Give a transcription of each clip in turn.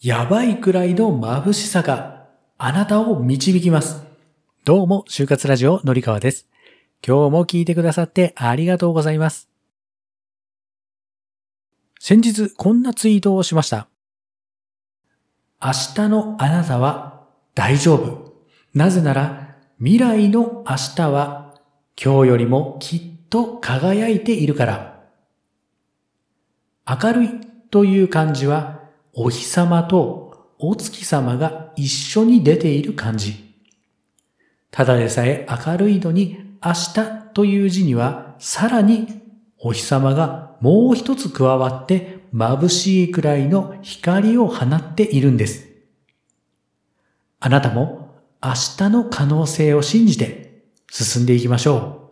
やばいくらいの眩しさがあなたを導きます。どうも、就活ラジオのりかわです。今日も聞いてくださってありがとうございます。先日こんなツイートをしました。明日のあなたは大丈夫。なぜなら未来の明日は今日よりもきっと輝いているから。明るいという漢字はお日様とお月様が一緒に出ている漢字。ただでさえ明るいのに明日という字にはさらにお日様がもう一つ加わって眩しいくらいの光を放っているんです。あなたも明日の可能性を信じて進んでいきましょう。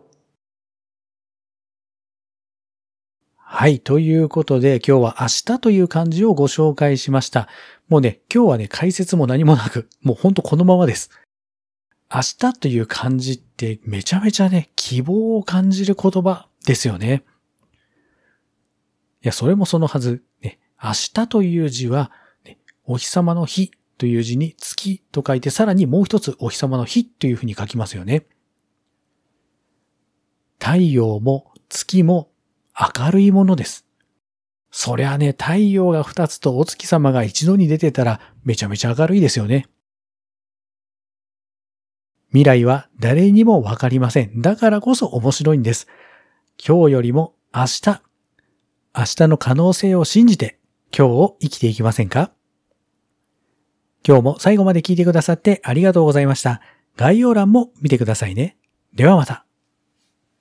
はい。ということで、今日は明日という漢字をご紹介しました。もうね、今日はね、解説も何もなく、もうほんとこのままです。明日という漢字ってめちゃめちゃね、希望を感じる言葉ですよね。いや、それもそのはず。ね、明日という字は、ね、お日様の日という字に月と書いて、さらにもう一つお日様の日というふうに書きますよね。太陽も月も明るいものです。そりゃね、太陽が二つとお月様が一度に出てたらめちゃめちゃ明るいですよね。未来は誰にもわかりません。だからこそ面白いんです。今日よりも明日、明日の可能性を信じて今日を生きていきませんか？今日も最後まで聞いてくださってありがとうございました。概要欄も見てくださいね。ではまた。